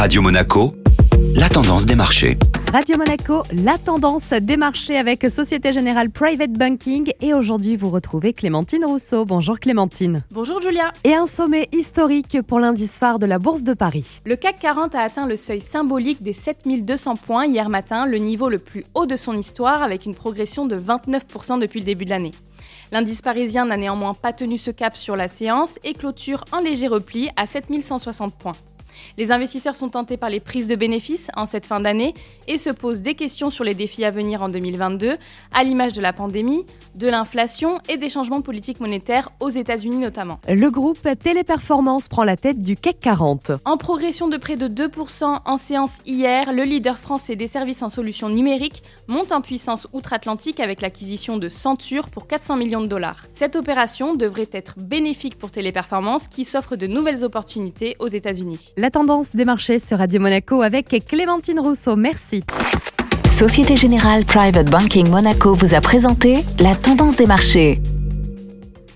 Radio Monaco, la tendance des marchés. Radio Monaco, la tendance des marchés avec Société Générale Private Banking. Et aujourd'hui, vous retrouvez Clémentine Rousseau. Bonjour Clémentine. Bonjour Julia. Et un sommet historique pour l'indice phare de la Bourse de Paris. Le CAC 40 a atteint le seuil symbolique des 7200 points hier matin, le niveau le plus haut de son histoire avec une progression de 29% depuis le début de l'année. L'indice parisien n'a néanmoins pas tenu ce cap sur la séance et clôture un léger repli à 7160 points. Les investisseurs sont tentés par les prises de bénéfices en cette fin d'année et se posent des questions sur les défis à venir en 2022, à l'image de la pandémie, de l'inflation et des changements politiques monétaires aux États-Unis notamment. Le groupe Téléperformance prend la tête du CAC 40. En progression de près de 2% en séance hier, le leader français des services en solutions numériques monte en puissance outre-Atlantique avec l'acquisition de Centure pour 400 millions de dollars. Cette opération devrait être bénéfique pour Téléperformance qui s'offre de nouvelles opportunités aux États-Unis. La tendance des marchés sur Radio Monaco avec Clémentine Rousseau. Merci. Société Générale Private Banking Monaco vous a présenté la tendance des marchés.